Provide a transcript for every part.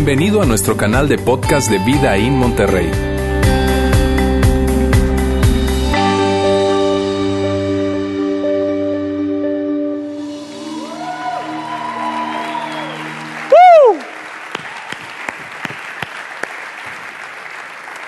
Bienvenido a nuestro canal de podcast de Vida en Monterrey.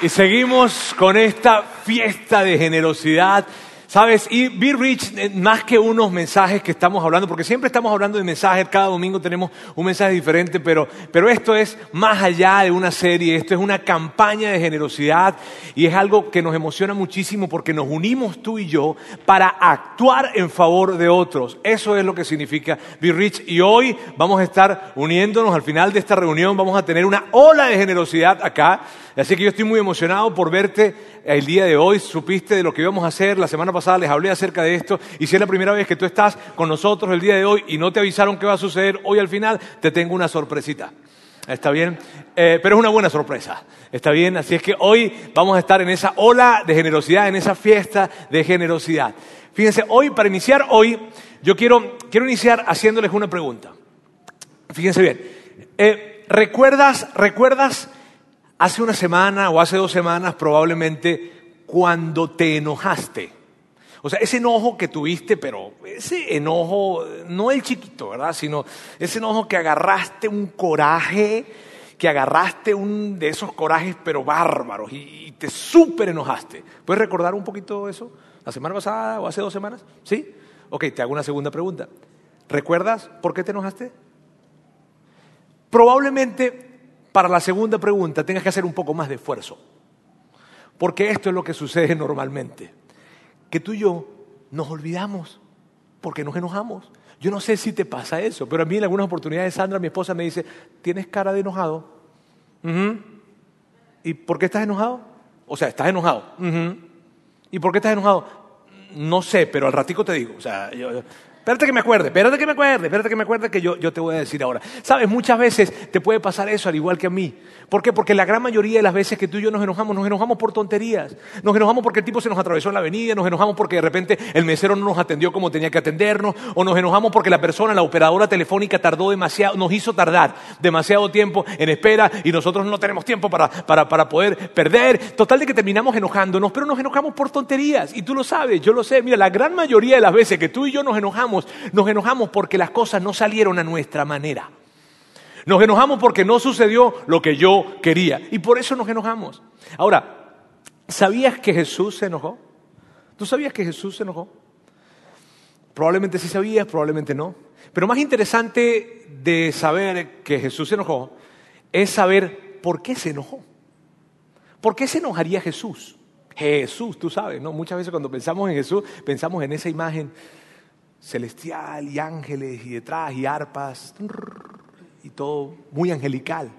Y seguimos con esta fiesta de generosidad. Sabes, y Be Rich, eh, más que unos mensajes que estamos hablando, porque siempre estamos hablando de mensajes, cada domingo tenemos un mensaje diferente, pero, pero esto es más allá de una serie, esto es una campaña de generosidad y es algo que nos emociona muchísimo porque nos unimos tú y yo para actuar en favor de otros. Eso es lo que significa Be Rich y hoy vamos a estar uniéndonos al final de esta reunión, vamos a tener una ola de generosidad acá. Así que yo estoy muy emocionado por verte el día de hoy. Supiste de lo que íbamos a hacer. La semana pasada les hablé acerca de esto. Y si es la primera vez que tú estás con nosotros el día de hoy y no te avisaron qué va a suceder hoy al final, te tengo una sorpresita. ¿Está bien? Eh, pero es una buena sorpresa. ¿Está bien? Así es que hoy vamos a estar en esa ola de generosidad, en esa fiesta de generosidad. Fíjense, hoy, para iniciar hoy, yo quiero, quiero iniciar haciéndoles una pregunta. Fíjense bien. Eh, ¿Recuerdas, recuerdas hace una semana o hace dos semanas probablemente cuando te enojaste. O sea, ese enojo que tuviste, pero ese enojo, no el chiquito, ¿verdad? Sino ese enojo que agarraste un coraje, que agarraste un de esos corajes, pero bárbaros, y, te súper enojaste. ¿Puedes recordar un poquito eso? ¿La semana pasada o hace dos semanas? ¿Sí? Ok, te hago una segunda pregunta. ¿Recuerdas por qué te enojaste? Probablemente para la segunda pregunta tengas que hacer un poco más de esfuerzo. Porque esto es lo que sucede normalmente. Que tú y yo nos olvidamos porque nos enojamos. Yo no sé si te pasa eso, pero a mí en algunas oportunidades Sandra, mi esposa, me dice, tienes cara de enojado. ¿Y por qué estás enojado? O sea, estás enojado. ¿Y por qué estás enojado? No sé, pero al ratico te digo. O sea, yo, Espérate que me acuerde, espérate que me acuerde, espérate que me acuerde que yo, yo te voy a decir ahora. Sabes, muchas veces te puede pasar eso al igual que a mí. ¿Por qué? Porque la gran mayoría de las veces que tú y yo nos enojamos, nos enojamos por tonterías. Nos enojamos porque el tipo se nos atravesó en la avenida, nos enojamos porque de repente el mesero no nos atendió como tenía que atendernos, o nos enojamos porque la persona, la operadora telefónica tardó demasiado, nos hizo tardar demasiado tiempo en espera y nosotros no tenemos tiempo para, para, para poder perder. Total de que terminamos enojándonos, pero nos enojamos por tonterías. Y tú lo sabes, yo lo sé. Mira, la gran mayoría de las veces que tú y yo nos enojamos, nos enojamos porque las cosas no salieron a nuestra manera. Nos enojamos porque no sucedió lo que yo quería. Y por eso nos enojamos. Ahora, ¿sabías que Jesús se enojó? ¿Tú sabías que Jesús se enojó? Probablemente sí sabías, probablemente no. Pero más interesante de saber que Jesús se enojó es saber por qué se enojó. ¿Por qué se enojaría Jesús? Jesús, tú sabes, ¿no? Muchas veces cuando pensamos en Jesús, pensamos en esa imagen celestial y ángeles y detrás y arpas y todo muy angelical.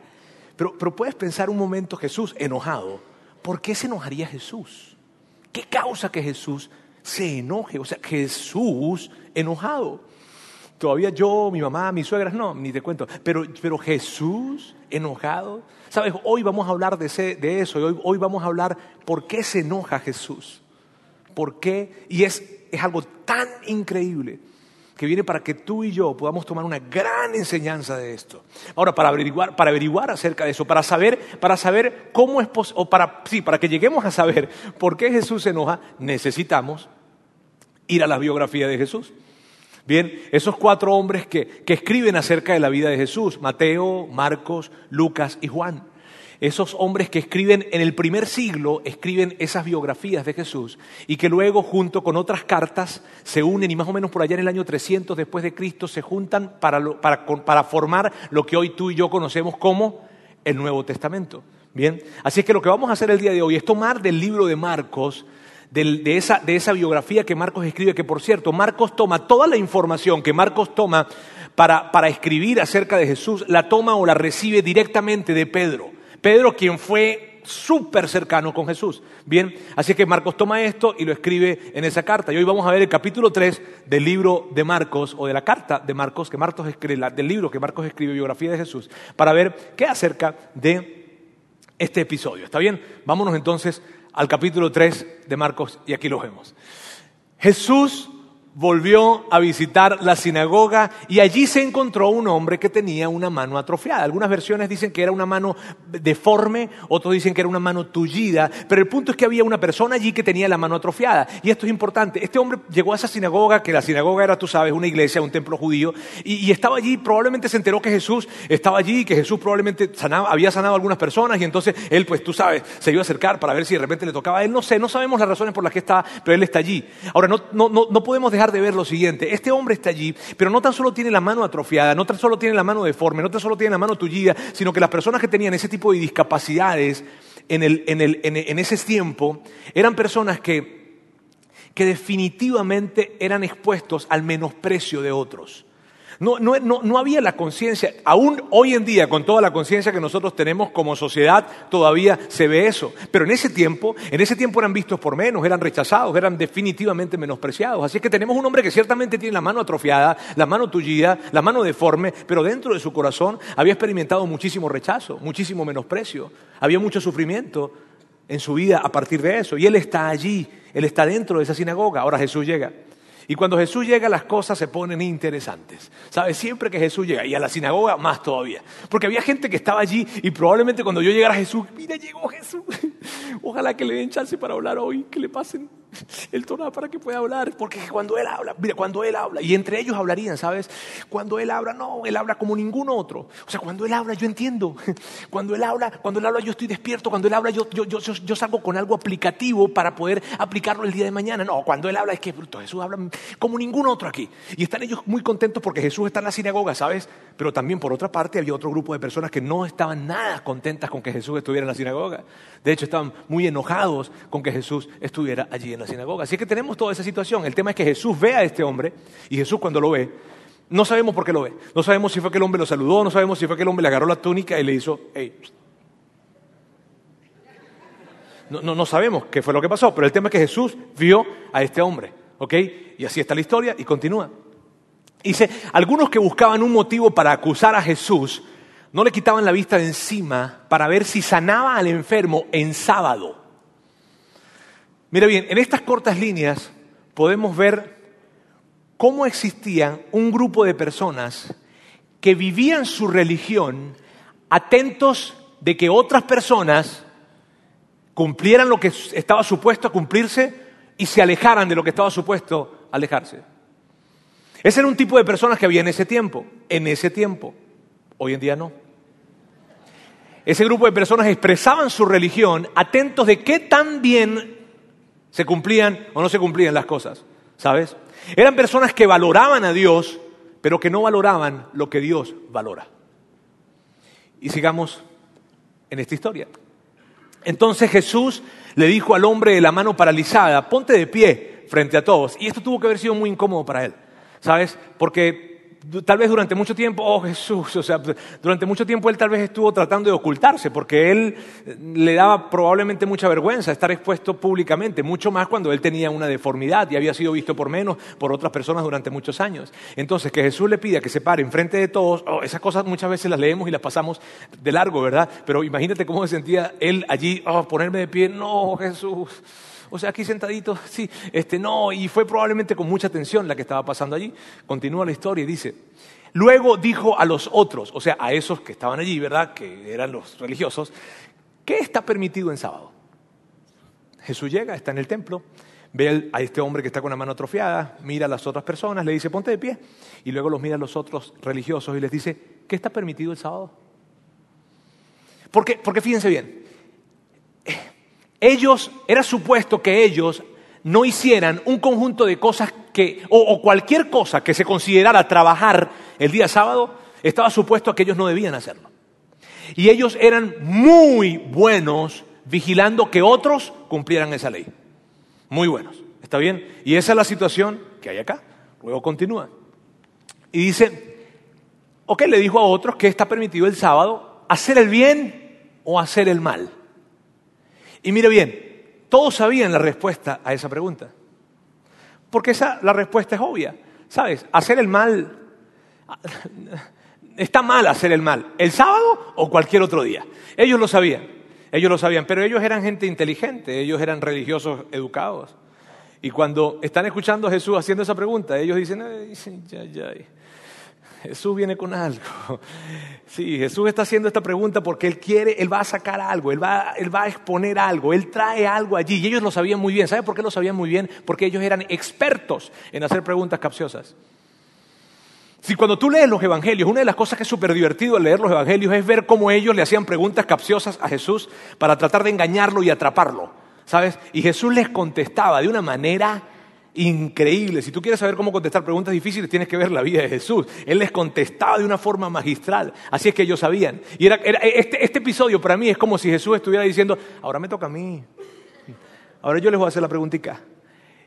Pero, pero puedes pensar un momento Jesús enojado. ¿Por qué se enojaría Jesús? ¿Qué causa que Jesús se enoje? O sea, Jesús enojado. Todavía yo, mi mamá, mis suegras, no, ni te cuento. Pero, pero Jesús enojado. Sabes, hoy vamos a hablar de, de eso. Hoy, hoy vamos a hablar por qué se enoja Jesús. ¿Por qué? Y es es algo tan increíble que viene para que tú y yo podamos tomar una gran enseñanza de esto. Ahora, para averiguar, para averiguar acerca de eso, para saber, para saber cómo es posible, o para, sí, para que lleguemos a saber por qué Jesús se enoja, necesitamos ir a la biografía de Jesús. Bien, esos cuatro hombres que, que escriben acerca de la vida de Jesús, Mateo, Marcos, Lucas y Juan esos hombres que escriben en el primer siglo, escriben esas biografías de Jesús y que luego junto con otras cartas se unen y más o menos por allá en el año 300 después de Cristo se juntan para, formar lo que hoy tú y yo conocemos como el Nuevo Testamento. Bien, así es que lo que vamos a hacer el día de hoy es tomar del libro de Marcos, de, esa, de esa biografía que Marcos escribe, que por cierto, Marcos toma toda la información que Marcos toma para, para escribir acerca de Jesús, la toma o la recibe directamente de Pedro. Pedro, quien fue súper cercano con Jesús. Bien, así que Marcos toma esto y lo escribe en esa carta. Y hoy vamos a ver el capítulo 3 del libro de Marcos, o de la carta de Marcos, que Marcos escribe, del libro que Marcos escribe, biografía de Jesús, para ver qué acerca de este episodio. ¿Está bien? Vámonos entonces al capítulo 3 de Marcos y aquí lo vemos. Jesús volvió a visitar la sinagoga y allí se encontró un hombre que tenía una mano atrofiada. Algunas versiones dicen que era una mano deforme, otros dicen que era una mano tullida, pero el punto es que había una persona allí que tenía la mano atrofiada. Y esto es importante. Este hombre llegó a esa sinagoga, que la sinagoga era, tú sabes, una iglesia, un templo judío, y, estaba allí, probablemente se enteró que Jesús estaba allí, que Jesús probablemente había sanado a algunas personas, y entonces él, pues tú sabes, se iba a acercar para ver si de repente le tocaba a él. No sé, no sabemos las razones por las que está, pero él está allí. Ahora, no, no, no podemos dejar de ver lo siguiente. Este hombre está allí, pero no tan solo tiene la mano atrofiada, no tan solo tiene la mano deforme, no tan solo tiene la mano tullida, sino que las personas que tenían ese tipo de discapacidades en, en ese tiempo eran personas que, que definitivamente eran expuestos al menosprecio de otros. No, no, no, había la conciencia, aún hoy en día, con toda la conciencia que nosotros tenemos como sociedad, todavía se ve eso. Pero en ese tiempo, en ese tiempo eran vistos por menos, eran rechazados, eran definitivamente menospreciados. Así que tenemos un hombre que ciertamente tiene la mano atrofiada, la mano tullida, la mano deforme, pero dentro de su corazón había experimentado muchísimo rechazo, muchísimo menosprecio, había mucho sufrimiento en su vida a partir de eso. Y él está allí, él está dentro de esa sinagoga. Ahora Jesús llega. Y cuando Jesús llega las cosas se ponen interesantes. ¿Sabes? Siempre que Jesús llega, y a la sinagoga más todavía. Porque había gente que estaba allí y probablemente cuando yo llegara a Jesús, mira, llegó Jesús. Ojalá que le den chance para hablar hoy, que le pasen el tono para que pueda hablar, porque cuando Él habla, mira, cuando Él habla, y entre ellos hablarían, ¿sabes? Cuando Él habla, no, Él habla como ningún otro. O sea, cuando Él habla, yo entiendo. Cuando Él habla, cuando Él habla, yo estoy despierto. Cuando Él habla, yo, yo, yo, yo salgo con algo aplicativo para poder aplicarlo el día de mañana. No, cuando Él habla es que bruto, Jesús habla como ningún otro aquí. Y están ellos muy contentos porque Jesús está en la sinagoga, ¿sabes? Pero también, por otra parte, había otro grupo de personas que no estaban nada contentas con que Jesús estuviera en la sinagoga. De hecho, estaban muy enojados con que Jesús estuviera allí en la sinagoga. Así que tenemos toda esa situación. El tema es que Jesús ve a este hombre y Jesús cuando lo ve, no sabemos por qué lo ve. No sabemos si fue que el hombre lo saludó, no sabemos si fue que el hombre le agarró la túnica y le hizo, hey. No, no, no sabemos qué fue lo que pasó, pero el tema es que Jesús vio a este hombre. ¿Ok? Y así está la historia y continúa. Dice, algunos que buscaban un motivo para acusar a Jesús no le quitaban la vista de encima para ver si sanaba al enfermo en sábado. Mira bien, en estas cortas líneas podemos ver cómo existían un grupo de personas que vivían su religión atentos de que otras personas cumplieran lo que estaba supuesto a cumplirse y se alejaran de lo que estaba supuesto alejarse. Ese era un tipo de personas que había en ese tiempo, en ese tiempo. Hoy en día no. Ese grupo de personas expresaban su religión atentos de qué tan bien se cumplían o no se cumplían las cosas, ¿sabes? Eran personas que valoraban a Dios, pero que no valoraban lo que Dios valora. Y sigamos en esta historia. Entonces Jesús le dijo al hombre de la mano paralizada, ponte de pie frente a todos. Y esto tuvo que haber sido muy incómodo para él, ¿sabes? Porque tal vez durante mucho tiempo, oh Jesús, o sea, durante mucho tiempo él tal vez estuvo tratando de ocultarse, porque él eh, le daba probablemente mucha vergüenza estar expuesto públicamente, mucho más cuando él tenía una deformidad y había sido visto por menos por otras personas durante muchos años. Entonces, que Jesús le pida que se pare enfrente de todos, oh, esas cosas muchas veces las leemos y las pasamos de largo, ¿verdad? Pero imagínate cómo se sentía él allí, oh, ponerme de pie, no, Jesús. O sea, aquí sentadito, sí, este, no, y fue probablemente con mucha tensión la que estaba pasando allí. Continúa la historia y dice, luego dijo a los otros, o sea, a esos que estaban allí, ¿verdad? Que eran los religiosos, ¿qué está permitido en sábado? Jesús llega, está en el templo, ve a este hombre que está con la mano atrofiada, mira a las otras personas, le dice, ponte de pie, y luego los mira a los otros religiosos y les dice, ¿qué está permitido el sábado? Porque, porque fíjense bien, ellos, era supuesto que ellos no hicieran un conjunto de cosas que, o, cualquier cosa que se considerara trabajar el día sábado, estaba supuesto que ellos no debían hacerlo. Y ellos eran muy buenos vigilando que otros cumplieran esa ley. Muy buenos. ¿Está bien? Y esa es la situación que hay acá. Luego continúa. Y dice, ok, le dijo a otros que está permitido el sábado hacer el bien o hacer el mal. Y mire bien, todos sabían la respuesta a esa pregunta. Porque esa, la respuesta es obvia. ¿Sabes? Hacer el mal. Está mal hacer el mal. ¿El sábado o cualquier otro día? Ellos lo sabían. Ellos lo sabían. Pero ellos eran gente inteligente. Ellos eran religiosos educados. Y cuando están escuchando a Jesús haciendo esa pregunta, ellos dicen, Ay, ya, ya, Jesús viene con algo. Sí, Jesús está haciendo esta pregunta porque Él quiere, Él va a sacar algo, Él va, él va a exponer algo, Él trae algo allí. Y ellos lo sabían muy bien. ¿Sabe por qué lo sabían muy bien? Porque ellos eran expertos en hacer preguntas capciosas. Si cuando tú lees los evangelios, una de las cosas que es súper divertido al leer los evangelios es ver cómo ellos le hacían preguntas capciosas a Jesús para tratar de engañarlo y atraparlo, ¿sabes? Y Jesús les contestaba de una manera increíble. Si tú quieres saber cómo contestar preguntas difíciles, tienes que ver la vida de Jesús. Él les contestaba de una forma magistral. Así es que ellos sabían. Y era, este, este episodio para mí es como si Jesús estuviera diciendo, ahora me toca a mí. Ahora yo les voy a hacer la preguntita.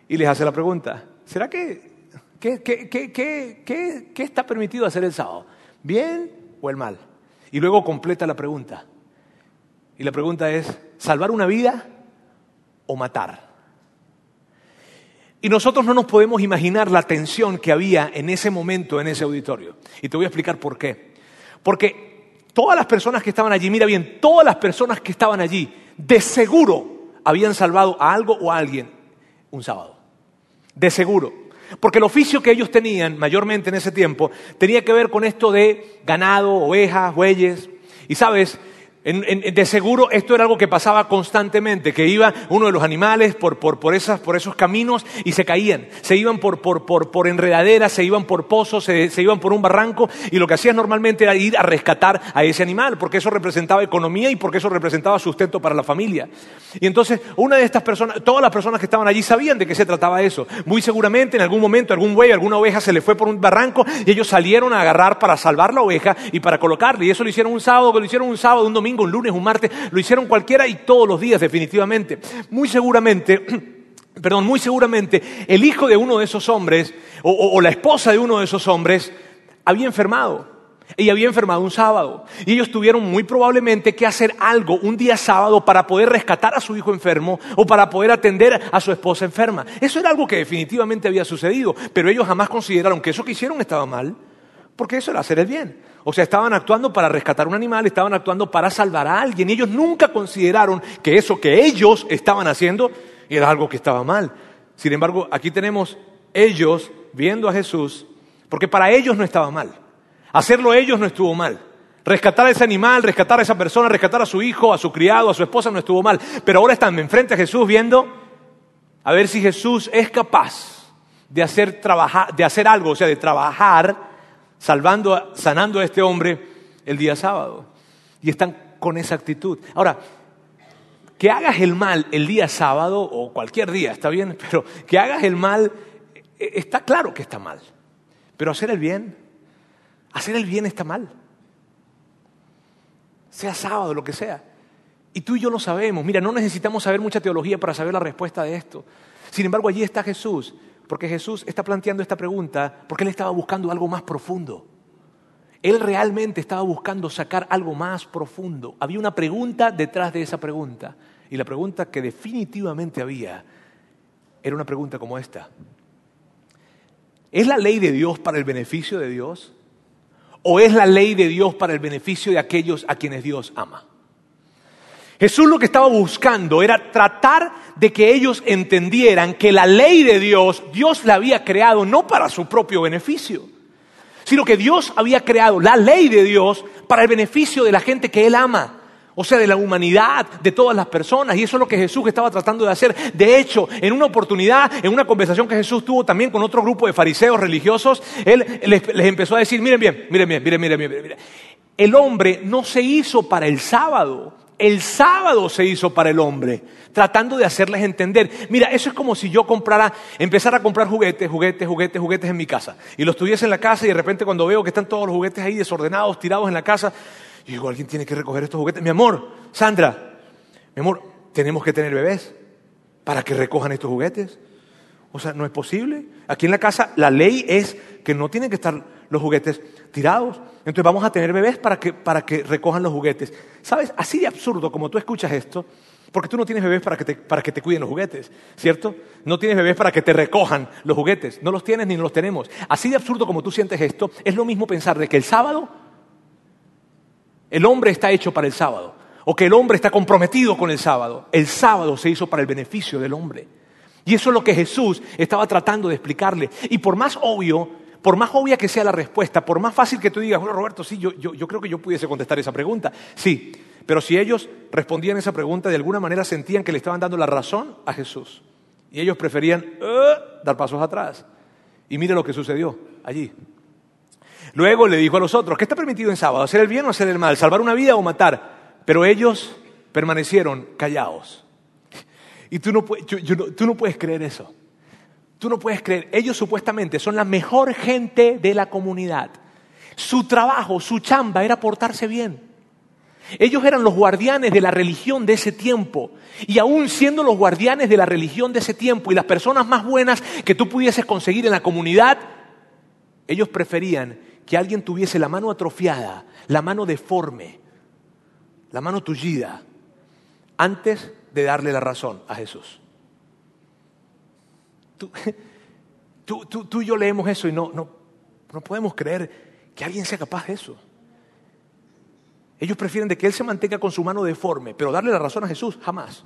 Y les hace la pregunta, ¿será que ¿Qué, qué, está permitido hacer el sábado? ¿Bien o el mal? Y luego completa la pregunta. Y la pregunta es, ¿salvar una vida o matar? Y nosotros no nos podemos imaginar la tensión que había en ese momento en ese auditorio. Y te voy a explicar por qué. Porque todas las personas que estaban allí, mira bien, todas las personas que estaban allí, de seguro habían salvado a algo o a alguien un sábado. De seguro. Porque el oficio que ellos tenían, mayormente en ese tiempo, tenía que ver con esto de ganado, ovejas, bueyes. Y sabes, de seguro esto era algo que pasaba constantemente, que iba uno de los animales por, esos caminos y se caían, se iban por, enredaderas, se iban por pozos, se, iban por un barranco y lo que hacían normalmente era ir a rescatar a ese animal, porque eso representaba economía y porque eso representaba sustento para la familia. Y entonces una de estas personas, todas las personas que estaban allí sabían de qué se trataba eso. Muy seguramente en algún momento algún buey, alguna oveja se le fue por un barranco y ellos salieron a agarrar para salvar la oveja y para colocarla. Y eso lo hicieron un sábado, lo hicieron un sábado, un domingo un lunes, un martes, lo hicieron cualquiera y todos los días definitivamente. Muy seguramente, perdón, muy seguramente el hijo de uno de esos hombres o, la esposa de uno de esos hombres había enfermado. Ella había enfermado un sábado y ellos tuvieron muy probablemente que hacer algo un día sábado para poder rescatar a su hijo enfermo o para poder atender a su esposa enferma. Eso era algo que definitivamente había sucedido, pero ellos jamás consideraron que eso que hicieron estaba mal, porque eso era hacer el bien. O sea, estaban actuando para rescatar un animal, estaban actuando para salvar a alguien. Y ellos nunca consideraron que eso que ellos estaban haciendo era algo que estaba mal. Sin embargo, aquí tenemos ellos viendo a Jesús, porque para ellos no estaba mal. Hacerlo ellos no estuvo mal. Rescatar a ese animal, rescatar a esa persona, rescatar a su hijo, a su criado, a su esposa no estuvo mal. Pero ahora están enfrente a Jesús viendo a ver si Jesús es capaz de hacer, trabajar, de hacer algo, o sea, de trabajar salvando, sanando a este hombre el día sábado. Y están con esa actitud. Ahora, que hagas el mal el día sábado o cualquier día, está bien, pero que hagas el mal, e, está claro que está mal. Pero hacer el bien, hacer el bien está mal. Sea sábado, lo que sea. Y tú y yo lo sabemos. Mira, no necesitamos saber mucha teología para saber la respuesta de esto. Sin embargo, allí está Jesús porque Jesús está planteando esta pregunta porque él estaba buscando algo más profundo. Él realmente estaba buscando sacar algo más profundo. Había una pregunta detrás de esa pregunta. Y la pregunta que definitivamente había era una pregunta como esta. ¿Es la ley de Dios para el beneficio de Dios? ¿O es la ley de Dios para el beneficio de aquellos a quienes Dios ama? Jesús lo que estaba buscando era tratar de que ellos entendieran que la ley de Dios, Dios la había creado no para su propio beneficio, sino que Dios había creado la ley de Dios para el beneficio de la gente que Él ama. O sea, de la humanidad, de todas las personas. Y eso es lo que Jesús estaba tratando de hacer. De hecho, en una oportunidad, en una conversación que Jesús tuvo también con otro grupo de fariseos religiosos, Él les, empezó a decir, miren bien, miren bien, miren, miren, miren, miren. El hombre no se hizo para el sábado, el sábado se hizo para el hombre, tratando de hacerles entender. Mira, eso es como si yo comprara, empezara a comprar juguetes, juguetes, juguetes, juguetes en mi casa. Y los tuviese en la casa y de repente cuando veo que están todos los juguetes ahí desordenados, tirados en la casa, digo, alguien tiene que recoger estos juguetes. Mi amor, Sandra, mi amor, tenemos que tener bebés para que recojan estos juguetes. O sea, no es posible. Aquí en la casa la ley es que no tienen que estar los juguetes tirados. Entonces vamos a tener bebés para que, para que recojan los juguetes. ¿Sabes? Así de absurdo como tú escuchas esto, porque tú no tienes bebés para que, te, para que te cuiden los juguetes, ¿cierto? No tienes bebés para que te recojan los juguetes. No los tienes ni los tenemos. Así de absurdo como tú sientes esto, es lo mismo pensar de que el sábado, el hombre está hecho para el sábado, o que el hombre está comprometido con el sábado. El sábado se hizo para el beneficio del hombre. Y eso es lo que Jesús estaba tratando de explicarle. Y por más obvio, por más obvia que sea la respuesta, por más fácil que tú digas, bueno, Roberto, sí, yo, yo creo que yo pudiese contestar esa pregunta. Sí, pero si ellos respondían esa pregunta, de alguna manera sentían que le estaban dando la razón a Jesús. Y ellos preferían eh, dar pasos atrás. Y mire lo que sucedió allí. Luego le dijo a los otros, ¿qué está permitido en sábado? ¿Hacer el bien o hacer el mal? ¿Salvar una vida o matar? Pero ellos permanecieron callados. Y tú no, puedes creer eso. Tú no puedes creer. Ellos supuestamente son la mejor gente de la comunidad. Su trabajo, su chamba era portarse bien. Ellos eran los guardianes de la religión de ese tiempo. Y aún siendo los guardianes de la religión de ese tiempo y las personas más buenas que tú pudieses conseguir en la comunidad, ellos preferían que alguien tuviese la mano atrofiada, la mano deforme, la mano tullida, antes de darle la razón a Jesús. Tú, y yo leemos eso y no, no podemos creer que alguien sea capaz de eso. Ellos prefieren de que Él se mantenga con su mano deforme, pero darle la razón a Jesús, jamás.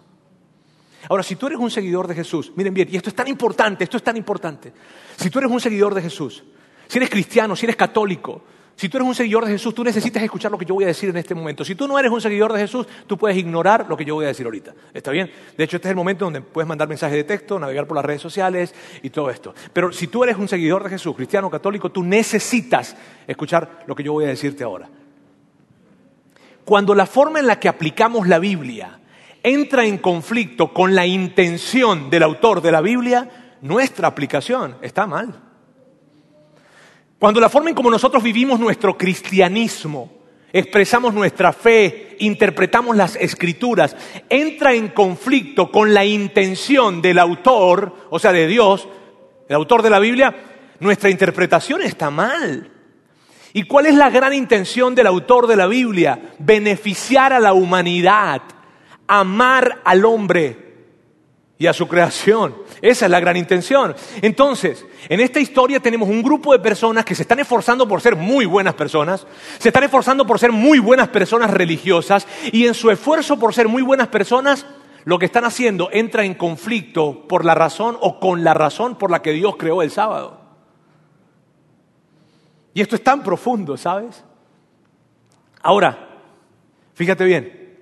Ahora, si tú eres un seguidor de Jesús, miren bien, y esto es tan importante, esto es tan importante. Si tú eres un seguidor de Jesús, si eres cristiano, si eres católico, si tú eres un seguidor de Jesús, tú necesitas escuchar lo que yo voy a decir en este momento. Si tú no eres un seguidor de Jesús, tú puedes ignorar lo que yo voy a decir ahorita. ¿Está bien? De hecho, este es el momento donde puedes mandar mensajes de texto, navegar por las redes sociales y todo esto. Pero si tú eres un seguidor de Jesús, cristiano, católico, tú necesitas escuchar lo que yo voy a decirte ahora. Cuando la forma en la que aplicamos la Biblia entra en conflicto con la intención del autor de la Biblia, nuestra aplicación está mal. Cuando la forma en como nosotros vivimos nuestro cristianismo, expresamos nuestra fe, interpretamos las escrituras, entra en conflicto con la intención del autor, o sea, de Dios, el autor de la Biblia, nuestra interpretación está mal. ¿Y cuál es la gran intención del autor de la Biblia? Beneficiar a la humanidad, amar al hombre y a su creación. Esa es la gran intención. Entonces, en esta historia tenemos un grupo de personas que se están esforzando por ser muy buenas personas, se están esforzando por ser muy buenas personas religiosas y en su esfuerzo por ser muy buenas personas, lo que están haciendo entra en conflicto por la razón o con la razón por la que Dios creó el sábado. Y esto es tan profundo, ¿sabes? Ahora, fíjate bien,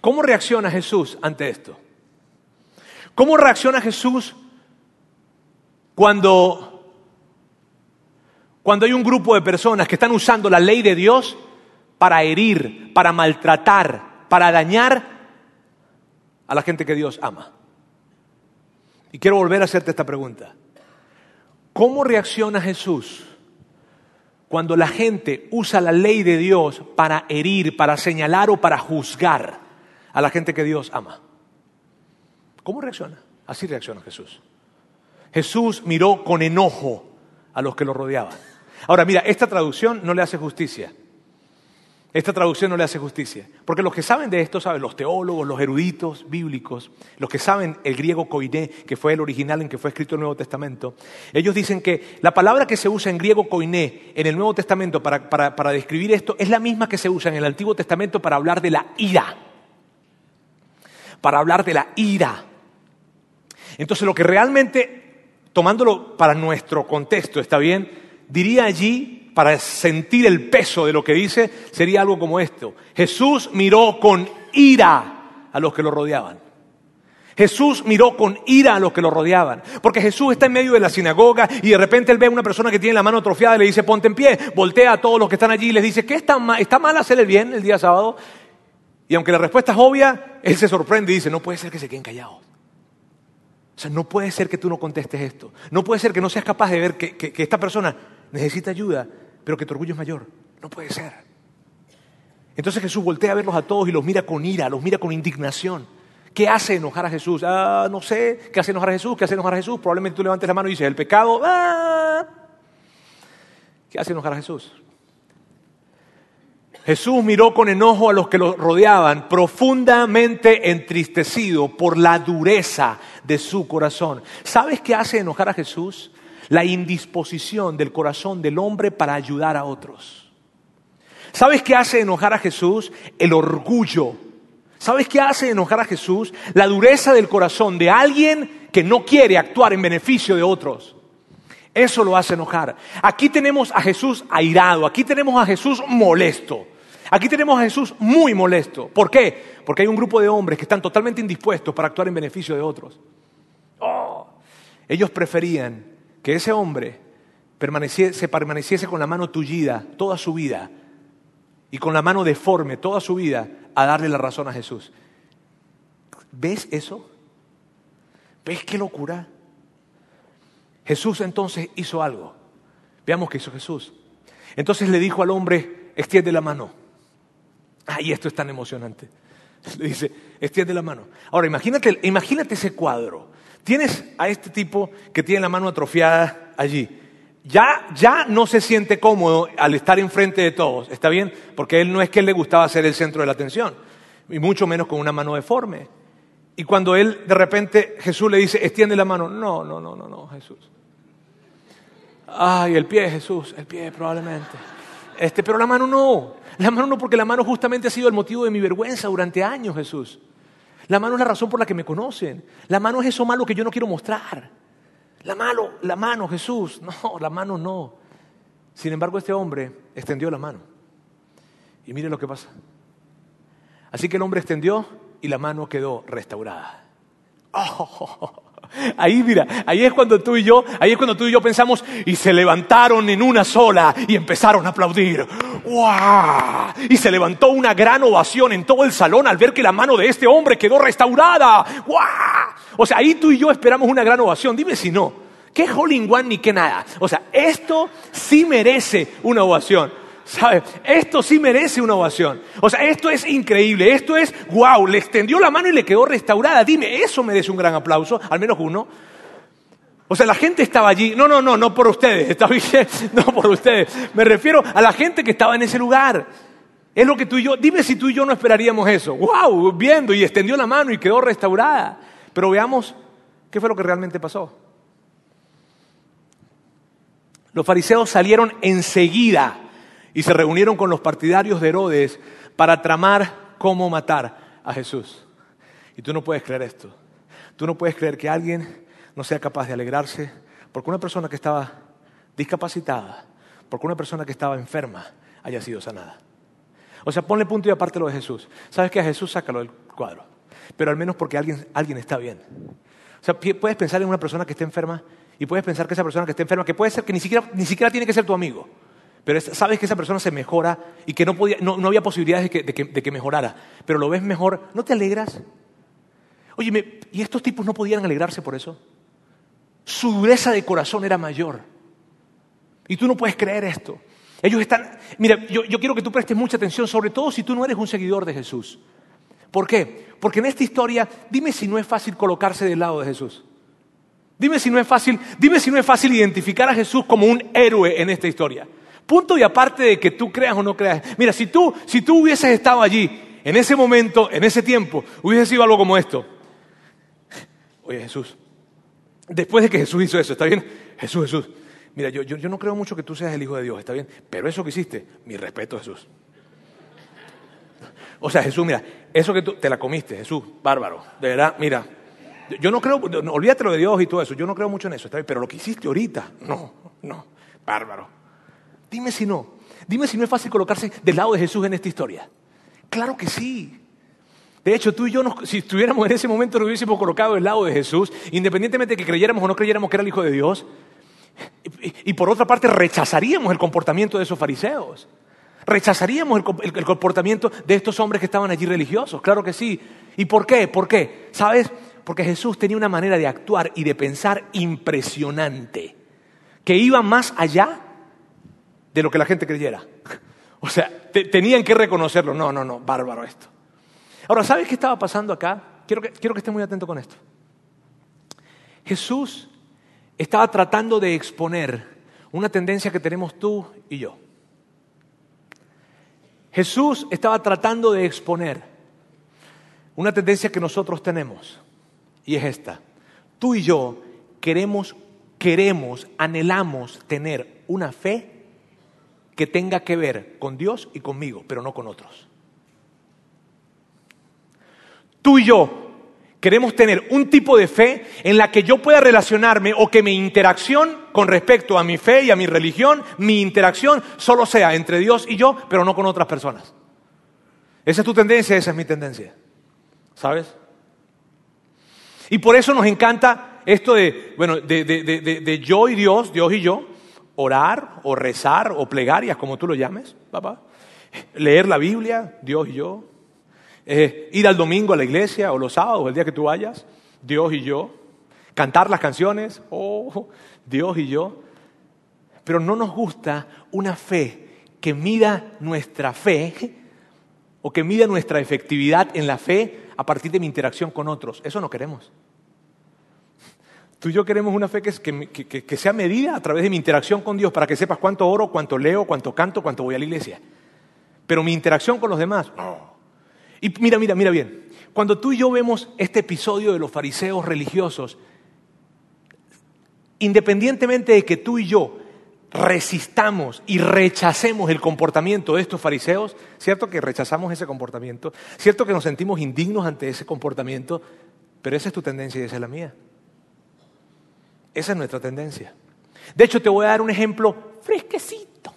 ¿cómo reacciona Jesús ante esto? ¿Cómo reacciona Jesús cuando, cuando hay un grupo de personas que están usando la ley de Dios para herir, para maltratar, para dañar a la gente que Dios ama? Y quiero volver a hacerte esta pregunta. ¿Cómo reacciona Jesús cuando la gente usa la ley de Dios para herir, para señalar o para juzgar a la gente que Dios ama. ¿Cómo reacciona? Así reacciona Jesús. Jesús miró con enojo a los que lo rodeaban. Ahora, mira, esta traducción no le hace justicia. Esta traducción no le hace justicia. Porque los que saben de esto, saben, los teólogos, los eruditos bíblicos, los que saben el griego koiné, que fue el original en que fue escrito el Nuevo Testamento, ellos dicen que la palabra que se usa en griego koiné en el Nuevo Testamento para, para describir esto es la misma que se usa en el Antiguo Testamento para hablar de la ira. Para hablar de la ira. Entonces lo que realmente, tomándolo para nuestro contexto, ¿está bien? Diría allí para sentir el peso de lo que dice, sería algo como esto. Jesús miró con ira a los que lo rodeaban. Jesús miró con ira a los que lo rodeaban. Porque Jesús está en medio de la sinagoga y de repente él ve a una persona que tiene la mano atrofiada y le dice, ponte en pie. Voltea a todos los que están allí y les dice, ¿qué está mal? ¿Está mal bien el día sábado? Y aunque la respuesta es obvia, él se sorprende y dice, no puede ser que se queden callados. O sea, no puede ser que tú no contestes esto. No puede ser que no seas capaz de ver que, que esta persona necesita ayuda pero que tu orgullo es mayor. No puede ser. Entonces Jesús voltea a verlos a todos y los mira con ira, los mira con indignación. ¿Qué hace enojar a Jesús? Ah, no sé. ¿Qué hace enojar a Jesús? ¿Qué hace enojar a Jesús? Probablemente tú levantes la mano y dices, el pecado. Ah. ¿Qué hace enojar a Jesús? Jesús miró con enojo a los que lo rodeaban, profundamente entristecido por la dureza de su corazón. ¿Sabes qué hace enojar a Jesús? la indisposición del corazón del hombre para ayudar a otros. ¿Sabes qué hace enojar a Jesús? El orgullo. ¿Sabes qué hace enojar a Jesús? La dureza del corazón de alguien que no quiere actuar en beneficio de otros. Eso lo hace enojar. Aquí tenemos a Jesús airado, aquí tenemos a Jesús molesto. Aquí tenemos a Jesús muy molesto. ¿Por qué? Porque hay un grupo de hombres que están totalmente indispuestos para actuar en beneficio de otros. Oh, ellos preferían que ese hombre permaneciese, permaneciese con la mano tullida toda su vida y con la mano deforme toda su vida a darle la razón a Jesús. ¿Ves eso? ¿Ves qué locura? Jesús entonces hizo algo. Veamos qué hizo Jesús. Entonces le dijo al hombre, extiende la mano. Ay, esto es tan emocionante. Le dice, extiende la mano. Ahora, imagínate, imagínate ese cuadro. Tienes a este tipo que tiene la mano atrofiada allí. Ya, ya no se siente cómodo al estar enfrente de todos, ¿está bien? Porque él no es que él le gustaba ser el centro de la atención, y mucho menos con una mano deforme. Y cuando él, de repente, Jesús le dice, extiende la mano, no, no, no, no, no, Jesús. Ay, el pie, Jesús, el pie probablemente. Este, pero la mano no. La mano no, porque la mano justamente ha sido el motivo de mi vergüenza durante años, Jesús. La mano es la razón por la que me conocen. La mano es eso malo que yo no quiero mostrar. La mano, la mano, Jesús. No, la mano no. Sin embargo, este hombre extendió la mano. Y mire lo que pasa. Así que el hombre extendió y la mano quedó restaurada. Oh, Ahí, mira, ahí es cuando tú y yo, ahí es cuando tú y yo pensamos y se levantaron en una sola y empezaron a aplaudir. ¡Wow! Y se levantó una gran ovación en todo el salón al ver que la mano de este hombre quedó restaurada. ¡Wow! O sea, ahí tú y yo esperamos una gran ovación. Dime si no. ¿Qué Holling One ni qué nada? O sea, esto sí merece una ovación. ¿Sabes? Esto sí merece una ovación. O sea, esto es increíble. Esto es, wow, le extendió la mano y le quedó restaurada. Dime, eso merece un gran aplauso, al menos uno. O sea, la gente estaba allí. No, no, no, no por ustedes. Está bien, no por ustedes. Me refiero a la gente que estaba en ese lugar. Es lo que tú y yo, dime si tú y yo no esperaríamos eso. Wow, viendo y extendió la mano y quedó restaurada. Pero veamos qué fue lo que realmente pasó. Los fariseos salieron enseguida y se reunieron con los partidarios de Herodes para tramar cómo matar a Jesús. Y tú no puedes creer esto. Tú no puedes creer que alguien no sea capaz de alegrarse porque una persona que estaba discapacitada, porque una persona que estaba enferma haya sido sanada. O sea, ponle punto y aparte lo de Jesús. ¿Sabes que a Jesús sácalo del cuadro? Pero al menos porque alguien, alguien está bien. O sea, puedes pensar en una persona que esté enferma y puedes pensar que esa persona que esté enferma, que puede ser que ni siquiera, ni siquiera tiene que ser tu amigo, pero sabes que esa persona se mejora y que no, podía, no, había posibilidades de que, de, que, mejorara, pero lo ves mejor, ¿no te alegras? Oye, ¿y estos tipos no podían alegrarse por eso? Su dureza de corazón era mayor. Y tú no puedes creer esto. Ellos están, mira, yo, yo quiero que tú prestes mucha atención, sobre todo si tú no eres un seguidor de Jesús. ¿Por qué? Porque en esta historia, dime si no es fácil colocarse del lado de Jesús. Dime si no es fácil, dime si no es fácil identificar a Jesús como un héroe en esta historia. Punto y aparte de que tú creas o no creas. Mira, si tú, si tú hubieses estado allí, en ese momento, en ese tiempo, hubiese sido algo como esto. Oye, Jesús, después de que Jesús hizo eso, ¿está bien? Jesús, Jesús, mira, yo, yo, yo no creo mucho que tú seas el Hijo de Dios, ¿está bien? Pero eso que hiciste, mi respeto, Jesús. O sea, Jesús, mira, eso que tú te la comiste, Jesús, bárbaro. De verdad, mira, yo no creo, olvídate lo de Dios y todo eso, yo no creo mucho en eso, ¿está bien? Pero lo que hiciste ahorita, no, no, bárbaro. Dime si no. Dime si no es fácil colocarse del lado de Jesús en esta historia. Claro que sí. De hecho, tú y yo, si estuviéramos en ese momento, nos hubiésemos colocado del lado de Jesús, independientemente de que creyéramos o no creyéramos que era el Hijo de Dios. Y, por otra parte, rechazaríamos el comportamiento de esos fariseos. Rechazaríamos el, el, comportamiento de estos hombres que estaban allí religiosos. Claro que sí. ¿Y por qué? ¿Por qué? ¿Sabes? Porque Jesús tenía una manera de actuar y de pensar impresionante, que iba más allá de lo que la gente creyera. O sea, tenían que reconocerlo. No, no, no, bárbaro esto. Ahora, ¿sabes qué estaba pasando acá? Quiero que, quiero que muy atento con esto. Jesús estaba tratando de exponer una tendencia que tenemos tú y yo. Jesús estaba tratando de exponer una tendencia que nosotros tenemos, y es esta. Tú y yo queremos, queremos, anhelamos tener una fe que tenga que ver con Dios y conmigo, pero no con otros. Tú y yo Queremos tener un tipo de fe en la que yo pueda relacionarme o que mi interacción con respecto a mi fe y a mi religión, mi interacción solo sea entre Dios y yo, pero no con otras personas. Esa es tu tendencia, esa es mi tendencia. ¿Sabes? Y por eso nos encanta esto de, bueno, de, de, yo y Dios, Dios y yo, orar o rezar o plegarias, como tú lo llames, papá. Leer la Biblia, Dios y yo. Eh, ir al domingo a la iglesia o los sábados, el día que tú vayas, Dios y yo. Cantar las canciones, oh, Dios y yo. Pero no nos gusta una fe que mida nuestra fe o que mida nuestra efectividad en la fe a partir de mi interacción con otros. Eso no queremos. Tú y yo queremos una fe que, sea medida a través de mi interacción con Dios para que sepas cuánto oro, cuánto leo, cuánto canto, cuánto voy a la iglesia. Pero mi interacción con los demás, no. Y mira, mira, mira bien. Cuando tú y yo vemos este episodio de los fariseos religiosos, independientemente de que tú y yo resistamos y rechacemos el comportamiento de estos fariseos, cierto que rechazamos ese comportamiento, cierto que nos sentimos indignos ante ese comportamiento, pero esa es tu tendencia y esa es la mía. Esa es nuestra tendencia. De hecho, te voy a dar un ejemplo fresquecito.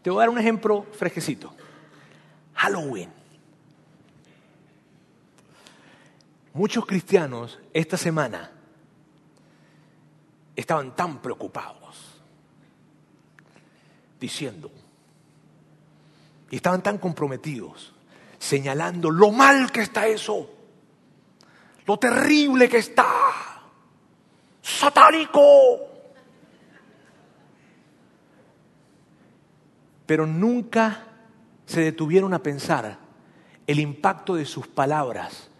Te voy a dar un ejemplo fresquecito. Halloween. Muchos cristianos esta semana estaban tan preocupados, diciendo, y estaban tan comprometidos, señalando lo mal que está eso, lo terrible que está, satánico. Pero nunca se detuvieron a pensar el impacto de sus palabras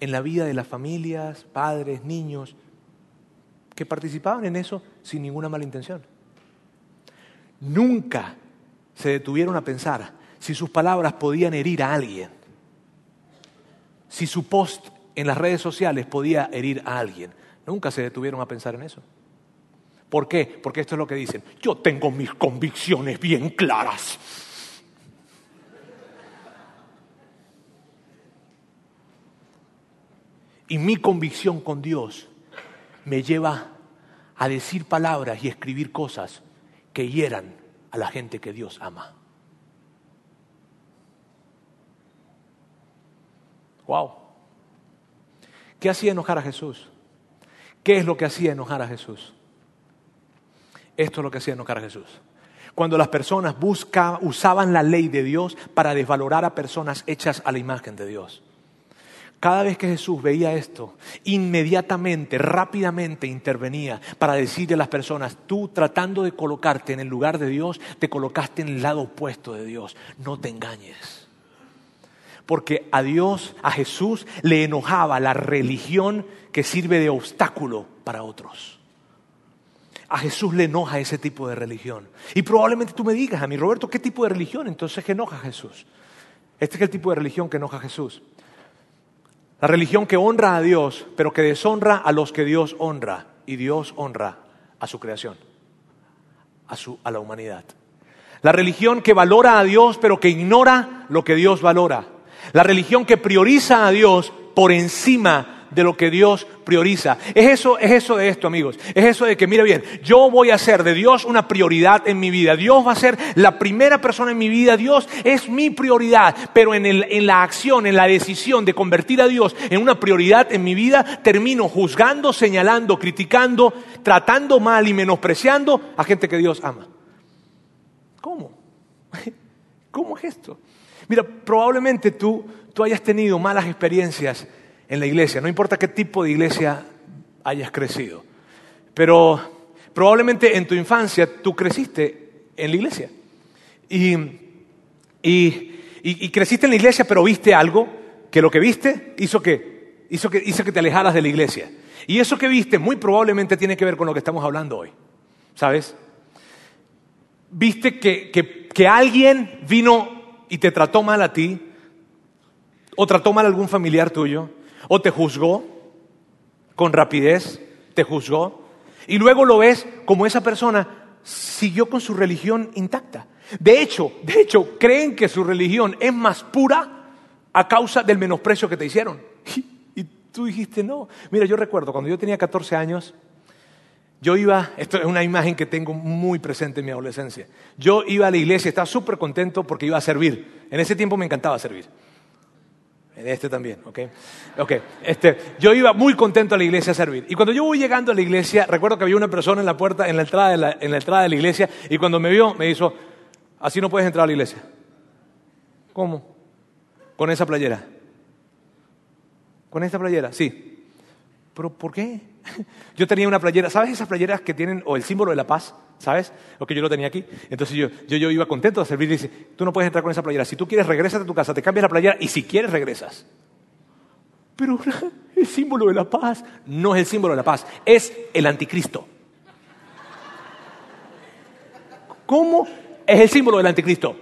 en la vida de las familias, padres, niños, que participaban en eso sin ninguna mala intención. Nunca se detuvieron a pensar si sus palabras podían herir a alguien, si su post en las redes sociales podía herir a alguien. Nunca se detuvieron a pensar en eso. ¿Por qué? Porque esto es lo que dicen. Yo tengo mis convicciones bien claras. Y mi convicción con Dios me lleva a decir palabras y escribir cosas que hieran a la gente que Dios ama. Wow. ¿Qué hacía enojar a Jesús? ¿Qué es lo que hacía enojar a Jesús? Esto es lo que hacía enojar a Jesús. Cuando las personas busca, usaban la ley de Dios para desvalorar a personas hechas a la imagen de Dios. Cada vez que Jesús veía esto, inmediatamente, rápidamente intervenía para decirle a las personas, tú tratando de colocarte en el lugar de Dios, te colocaste en el lado opuesto de Dios. No te engañes. Porque a Dios, a Jesús, le enojaba la religión que sirve de obstáculo para otros. A Jesús le enoja ese tipo de religión. Y probablemente tú me digas a mí, Roberto, ¿qué tipo de religión entonces que enoja a Jesús? Este es el tipo de religión que enoja a Jesús. La religión que honra a Dios, pero que deshonra a los que Dios honra. Y Dios honra a su creación, a, su, a la humanidad. La religión que valora a Dios, pero que ignora lo que Dios valora. La religión que prioriza a Dios por encima de lo que Dios prioriza. Es eso, es eso de esto, amigos. Es eso de que, mira bien, yo voy a hacer de Dios una prioridad en mi vida. Dios va a ser la primera persona en mi vida. Dios es mi prioridad. Pero en, el, en la acción, en la decisión de convertir a Dios en una prioridad en mi vida, termino juzgando, señalando, criticando, tratando mal y menospreciando a gente que Dios ama. ¿Cómo? ¿Cómo es esto? Mira, probablemente tú, tú hayas tenido malas experiencias en la iglesia, no importa qué tipo de iglesia hayas crecido. Pero probablemente en tu infancia tú creciste en la iglesia. Y, y, creciste en la iglesia, pero viste algo que lo que viste hizo que, hizo, que, hizo que te alejaras de la iglesia. Y eso que viste muy probablemente tiene que ver con lo que estamos hablando hoy. ¿Sabes? Viste que, que, que alguien vino y te trató mal a ti, o trató mal a algún familiar tuyo, o te juzgó con rapidez, te juzgó, y luego lo ves como esa persona siguió con su religión intacta. De hecho, de hecho, creen que su religión es más pura a causa del menosprecio que te hicieron. Y tú dijiste no. Mira, yo recuerdo cuando yo tenía 14 años, yo iba, esto es una imagen que tengo muy presente en mi adolescencia. Yo iba a la iglesia, estaba súper contento porque iba a servir. En ese tiempo me encantaba servir. En este también, ¿ok? Ok, este, yo iba muy contento a la iglesia a servir. Y cuando yo voy llegando a la iglesia, recuerdo que había una persona en la puerta, en la entrada de la, en la, entrada de la iglesia, y cuando me vio, me dijo, así no puedes entrar a la iglesia. ¿Cómo? Con esa playera. ¿Con esta playera? Sí. ¿Pero por qué? Yo tenía una playera, ¿sabes esas playeras que tienen, o el símbolo de la paz, ¿sabes? O que yo lo tenía aquí. Entonces yo, yo, yo iba contento de servir y dice, tú no puedes entrar con esa playera. Si tú quieres, regresas a tu casa, te cambias la playera y si quieres, regresas. Pero el símbolo de la paz no es el símbolo de la paz, es el anticristo. ¿Cómo es el símbolo del anticristo?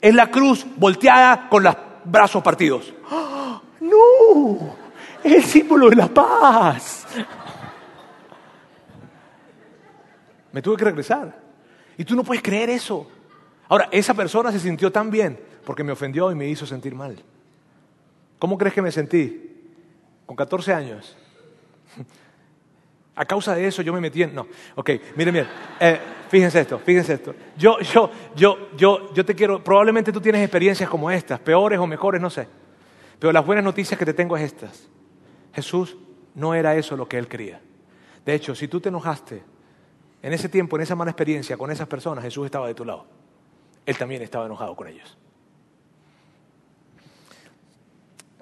Es la cruz volteada con los brazos partidos. ¡No! Es el símbolo de la paz. Me tuve que regresar. Y tú no puedes creer eso. Ahora, esa persona se sintió tan bien porque me ofendió y me hizo sentir mal. ¿Cómo crees que me sentí? Con 14 años. A causa de eso yo me metí en... No, ok, miren, miren. Eh, fíjense esto, fíjense esto. Yo, yo, yo, yo, yo te quiero... Probablemente tú tienes experiencias como estas, peores o mejores, no sé. Pero las buenas noticias que te tengo es estas. Jesús no era eso lo que él quería. De hecho, si tú te enojaste en ese tiempo, en esa mala experiencia con esas personas, Jesús estaba de tu lado. Él también estaba enojado con ellos.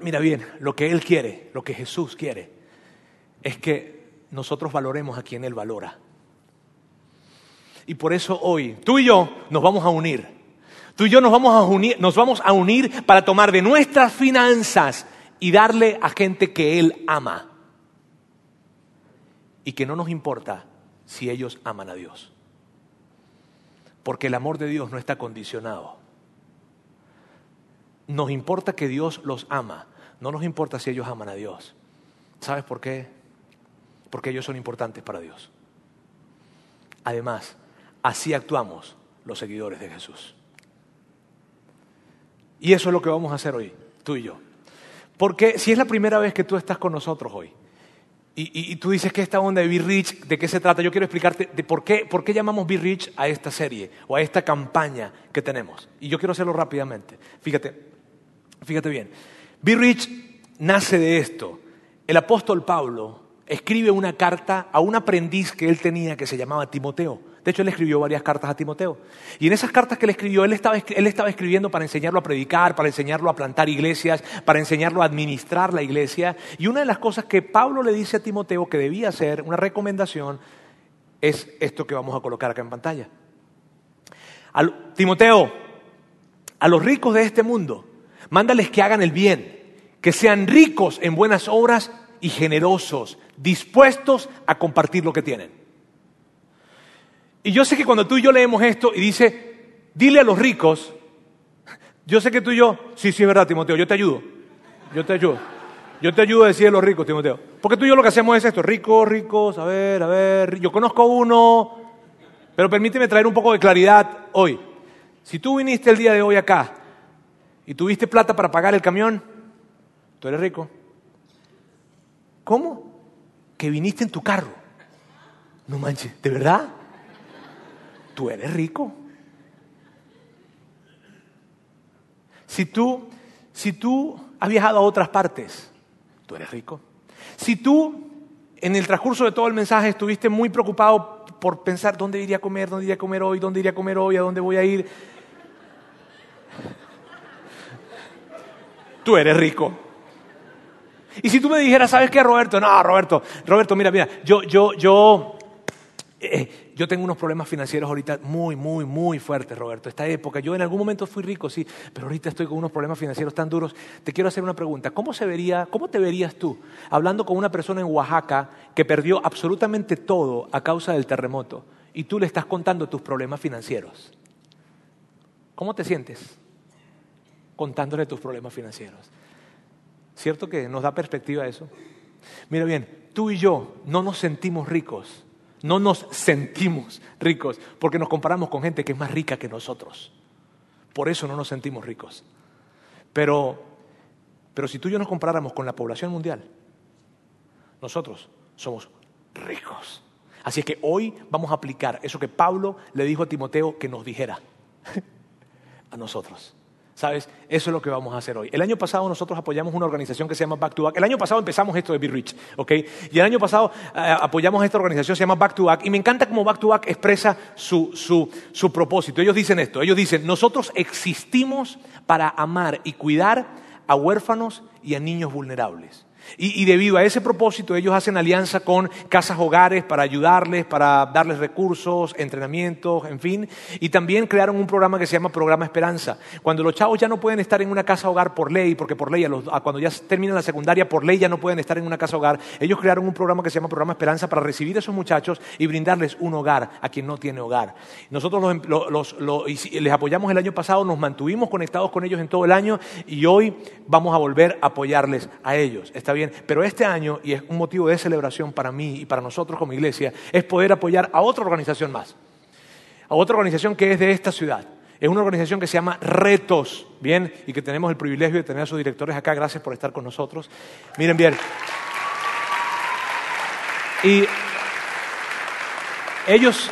Mira bien, lo que Él quiere, lo que Jesús quiere, es que nosotros valoremos a quien Él valora. Y por eso hoy, tú y yo nos vamos a unir. Tú y yo nos vamos a unir, nos vamos a unir para tomar de nuestras finanzas y darle a gente que Él ama. Y que no nos importa si ellos aman a Dios. Porque el amor de Dios no está condicionado. Nos importa que Dios los ama, no nos importa si ellos aman a Dios. ¿Sabes por qué? Porque ellos son importantes para Dios. Además, así actuamos los seguidores de Jesús. Y eso es lo que vamos a hacer hoy, tú y yo. Porque si es la primera vez que tú estás con nosotros hoy, y, tú dices que esta onda de Be Rich, ¿de qué se trata? Yo quiero explicarte de por qué, por qué llamamos Be Rich a esta serie o a esta campaña que tenemos. Y yo quiero hacerlo rápidamente. Fíjate, fíjate bien. Be Rich nace de esto. El apóstol Pablo escribe una carta a un aprendiz que él tenía que se llamaba Timoteo. De hecho, él escribió varias cartas a Timoteo. Y en esas cartas que él escribió, él estaba, estaba escribiendo para enseñarlo a predicar, para enseñarlo a plantar iglesias, para enseñarlo a administrar la iglesia. Y una de las cosas que Pablo le dice a Timoteo que debía hacer, una recomendación, es esto que vamos a colocar acá en pantalla. Timoteo, a los ricos de este mundo, mándales que hagan el bien, que sean ricos en buenas obras y generosos, dispuestos a compartir lo que tienen. Y yo sé que cuando tú y yo leemos esto y dice, dile a los ricos, yo sé que tú y yo, sí, sí es verdad, Timoteo, yo te ayudo, yo te ayudo. Yo te ayudo a decir a los ricos, Timoteo. Porque tú y yo lo que hacemos es esto, ricos, ricos, a ver, a ver, yo conozco uno, pero permíteme traer un poco de claridad hoy. Si tú viniste el día de hoy acá y tuviste plata para pagar el camión, tú eres rico. ¿Cómo? Que viniste en tu carro. No manches, ¿de verdad? tú eres rico. Si tú, si tú has viajado a otras partes, tú eres rico. Si tú en el transcurso de todo el mensaje estuviste muy preocupado por pensar dónde iría a comer, dónde iría a comer hoy, dónde iría a comer hoy, a dónde voy a ir, tú eres rico. Y si tú me dijeras, ¿sabes qué, Roberto? No, Roberto, Roberto, mira, mira, yo, yo, yo, eh, yo tengo unos problemas financieros ahorita muy, muy, muy fuertes, Roberto. Esta época, yo en algún momento fui rico, sí, pero ahorita estoy con unos problemas financieros tan duros. Te quiero hacer una pregunta. ¿Cómo, se vería, cómo te verías tú hablando con una persona en Oaxaca que perdió absolutamente todo a causa del terremoto y tú le estás contando tus problemas financieros? ¿Cómo te sientes contándole tus problemas financieros? ¿Cierto que nos da perspectiva eso? Mira bien, tú y yo no nos sentimos ricos no nos sentimos ricos porque nos comparamos con gente que es más rica que nosotros. Por eso no nos sentimos ricos. Pero Pero si tú y yo nos comparáramos con la población mundial, nosotros somos ricos. Así es que hoy vamos a aplicar eso que Pablo le dijo a Timoteo que nos dijera a nosotros. ¿Sabes? Eso es lo que vamos a hacer hoy. El año pasado nosotros apoyamos una organización que se llama Back to Back. El año pasado empezamos esto de Be Rich, ¿ok? Y el año pasado eh, apoyamos esta organización se llama Back to Back. Y me encanta cómo Back to Back expresa su, su, su propósito. Ellos dicen esto. Ellos dicen, nosotros existimos para amar y cuidar a huérfanos y a niños vulnerables. Y, debido a ese propósito, ellos hacen alianza con casas hogares para ayudarles, para darles recursos, entrenamientos, en fin. Y también crearon un programa que se llama Programa Esperanza. Cuando los chavos ya no pueden estar en una casa hogar por ley, porque por ley, cuando ya terminan la secundaria, por ley ya no pueden estar en una casa hogar, ellos crearon un programa que se llama Programa Esperanza para recibir a esos muchachos y brindarles un hogar a quien no tiene hogar. Nosotros les apoyamos el año pasado, nos mantuvimos conectados con ellos en todo el año y hoy vamos a volver a apoyarles a ellos bien, pero este año, y es un motivo de celebración para mí y para nosotros como iglesia, es poder apoyar a otra organización más, a otra organización que es de esta ciudad. Es una organización que se llama Retos, bien, y que tenemos el privilegio de tener a sus directores acá. Gracias por estar con nosotros. Miren bien. Y ellos,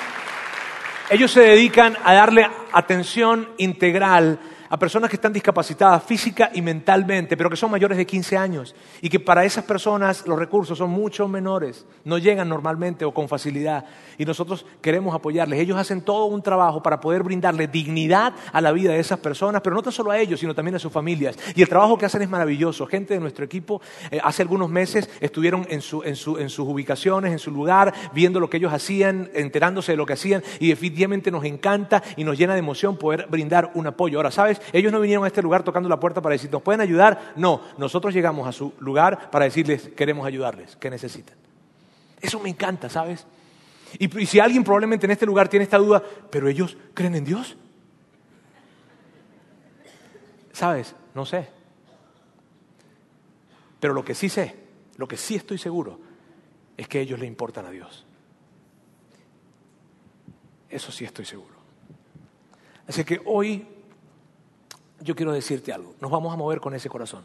ellos se dedican a darle atención integral a personas que están discapacitadas física y mentalmente, pero que son mayores de 15 años y que para esas personas los recursos son mucho menores, no llegan normalmente o con facilidad y nosotros queremos apoyarles. Ellos hacen todo un trabajo para poder brindarle dignidad a la vida de esas personas, pero no tan solo a ellos, sino también a sus familias. Y el trabajo que hacen es maravilloso. Gente de nuestro equipo eh, hace algunos meses estuvieron en, en sus ubicaciones, en su lugar, viendo lo que ellos hacían, enterándose de lo que hacían y definitivamente nos encanta y nos llena de emoción poder brindar un apoyo. Ahora, ¿sabes? Ellos no vinieron a este lugar tocando la puerta para decir, ¿nos pueden ayudar? No, nosotros llegamos a su lugar para decirles, queremos ayudarles, ¿qué necesitan? Eso me encanta, ¿sabes? Y, si alguien probablemente en este lugar tiene esta duda, pero ellos creen en Dios. ¿Sabes? No sé. Pero lo que sí sé, lo que sí estoy seguro, es que ellos le importan a Dios. Eso sí estoy seguro. Así que hoy yo quiero decirte algo, nos vamos a mover con ese corazón.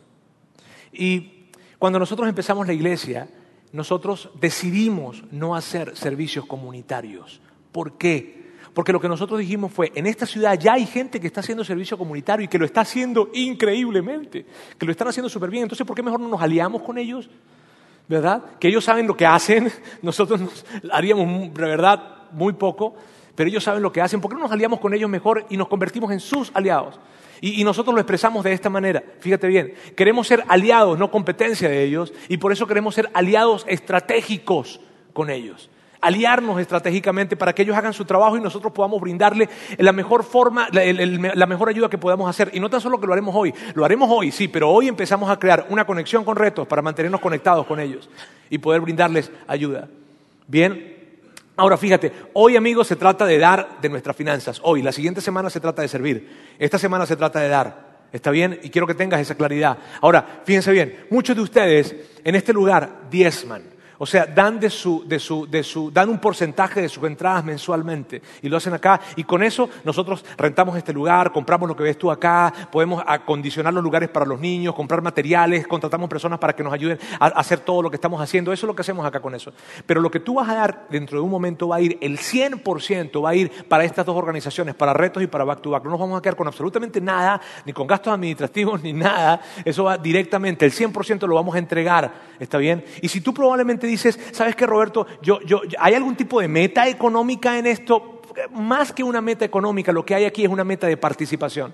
Y cuando nosotros empezamos la iglesia, nosotros decidimos no hacer servicios comunitarios. ¿Por qué? Porque lo que nosotros dijimos fue, en esta ciudad ya hay gente que está haciendo servicio comunitario y que lo está haciendo increíblemente, que lo están haciendo súper bien. Entonces, ¿por qué mejor no nos aliamos con ellos? ¿Verdad? Que ellos saben lo que hacen, nosotros nos haríamos, de verdad, muy poco, pero ellos saben lo que hacen. ¿Por qué no nos aliamos con ellos mejor y nos convertimos en sus aliados? Y, nosotros lo expresamos de esta manera. Fíjate bien, queremos ser aliados, no competencia de ellos, y por eso queremos ser aliados estratégicos con ellos. Aliarnos estratégicamente para que ellos hagan su trabajo y nosotros podamos brindarle la mejor forma, la, mejor ayuda que podamos hacer. Y no tan solo que lo haremos hoy, lo haremos hoy, sí, pero hoy empezamos a crear una conexión con retos para mantenernos conectados con ellos y poder brindarles ayuda. Bien, Ahora fíjate, hoy amigos se trata de dar de nuestras finanzas. Hoy, la siguiente semana se trata de servir. Esta semana se trata de dar. ¿Está bien? Y quiero que tengas esa claridad. Ahora, fíjense bien, muchos de ustedes en este lugar diezman. O sea, dan, de su, de su, de su, dan un porcentaje de sus entradas mensualmente y lo hacen acá. Y con eso nosotros rentamos este lugar, compramos lo que ves tú acá, podemos acondicionar los lugares para los niños, comprar materiales, contratamos personas para que nos ayuden a hacer todo lo que estamos haciendo. Eso es lo que hacemos acá con eso. Pero lo que tú vas a dar dentro de un momento va a ir, el 100% va a ir para estas dos organizaciones, para retos y para back to back. No nos vamos a quedar con absolutamente nada, ni con gastos administrativos, ni nada. Eso va directamente, el 100% lo vamos a entregar. ¿Está bien? Y si tú probablemente dices, ¿sabes qué, Roberto? Yo, yo, ¿Hay algún tipo de meta económica en esto? Más que una meta económica, lo que hay aquí es una meta de participación.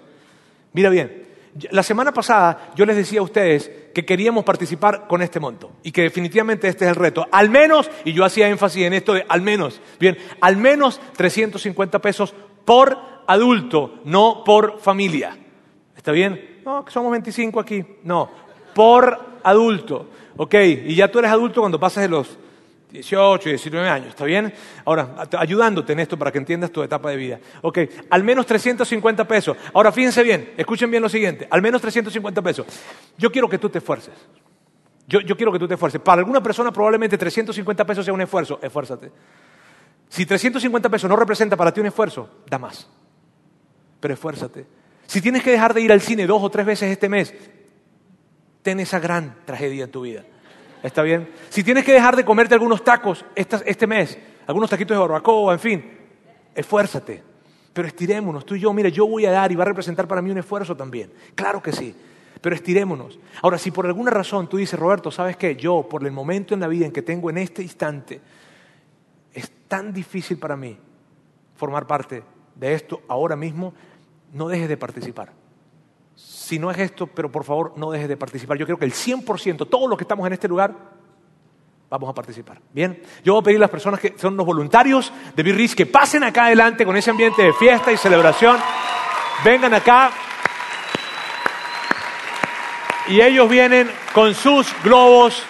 Mira bien, la semana pasada yo les decía a ustedes que queríamos participar con este monto y que definitivamente este es el reto. Al menos, y yo hacía énfasis en esto de al menos, bien, al menos 350 pesos por adulto, no por familia. ¿Está bien? No, que somos 25 aquí. No, por adulto. Ok, y ya tú eres adulto cuando pasas de los 18 y 19 años, ¿está bien? Ahora, ayudándote en esto para que entiendas tu etapa de vida. Ok, al menos 350 pesos. Ahora, fíjense bien, escuchen bien lo siguiente, al menos 350 pesos. Yo quiero que tú te esfuerces. Yo, yo quiero que tú te esfuerces. Para alguna persona probablemente 350 pesos sea un esfuerzo, esfuérzate. Si 350 pesos no representa para ti un esfuerzo, da más. Pero esfuérzate. Si tienes que dejar de ir al cine dos o tres veces este mes, ten esa gran tragedia en tu vida. ¿Está bien? Si tienes que dejar de comerte algunos tacos este mes, algunos taquitos de barbacoa, en fin, esfuérzate. Pero estirémonos, tú y yo, mire, yo voy a dar y va a representar para mí un esfuerzo también. Claro que sí, pero estirémonos. Ahora, si por alguna razón tú dices, Roberto, ¿sabes qué? Yo, por el momento en la vida en que tengo en este instante, es tan difícil para mí formar parte de esto ahora mismo, no dejes de participar. Si no es esto, pero por favor no dejes de participar. Yo creo que el 100%, todos los que estamos en este lugar, vamos a participar. Bien, yo voy a pedir a las personas que son los voluntarios de Birris que pasen acá adelante con ese ambiente de fiesta y celebración. Vengan acá. Y ellos vienen con sus globos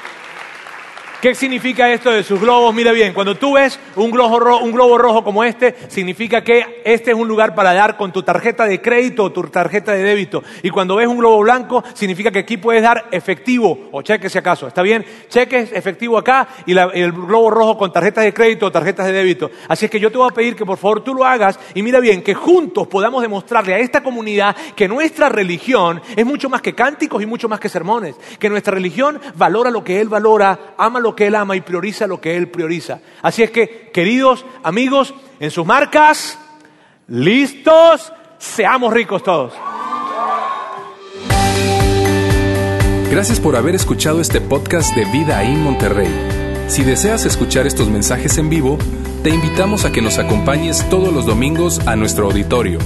¿Qué significa esto de sus globos? Mira bien, cuando tú ves un globo, un globo rojo como este, significa que este es un lugar para dar con tu tarjeta de crédito o tu tarjeta de débito. Y cuando ves un globo blanco, significa que aquí puedes dar efectivo o cheques si acaso. ¿Está bien? Cheques, efectivo acá y, el globo rojo con tarjetas de crédito o tarjetas de débito. Así es que yo te voy a pedir que por favor tú lo hagas y mira bien, que juntos podamos demostrarle a esta comunidad que nuestra religión es mucho más que cánticos y mucho más que sermones. Que nuestra religión valora lo que Él valora, ama que Él ama y prioriza lo que Él prioriza. Así es que, queridos amigos, en sus marcas, listos, seamos ricos todos. Gracias por haber escuchado este podcast de Vida en Monterrey. Si deseas escuchar estos mensajes en vivo, te invitamos a que nos acompañes todos los domingos a nuestro auditorio.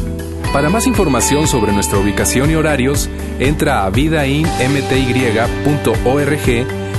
Para más información sobre nuestra ubicación y horarios, entra a vidainmty.org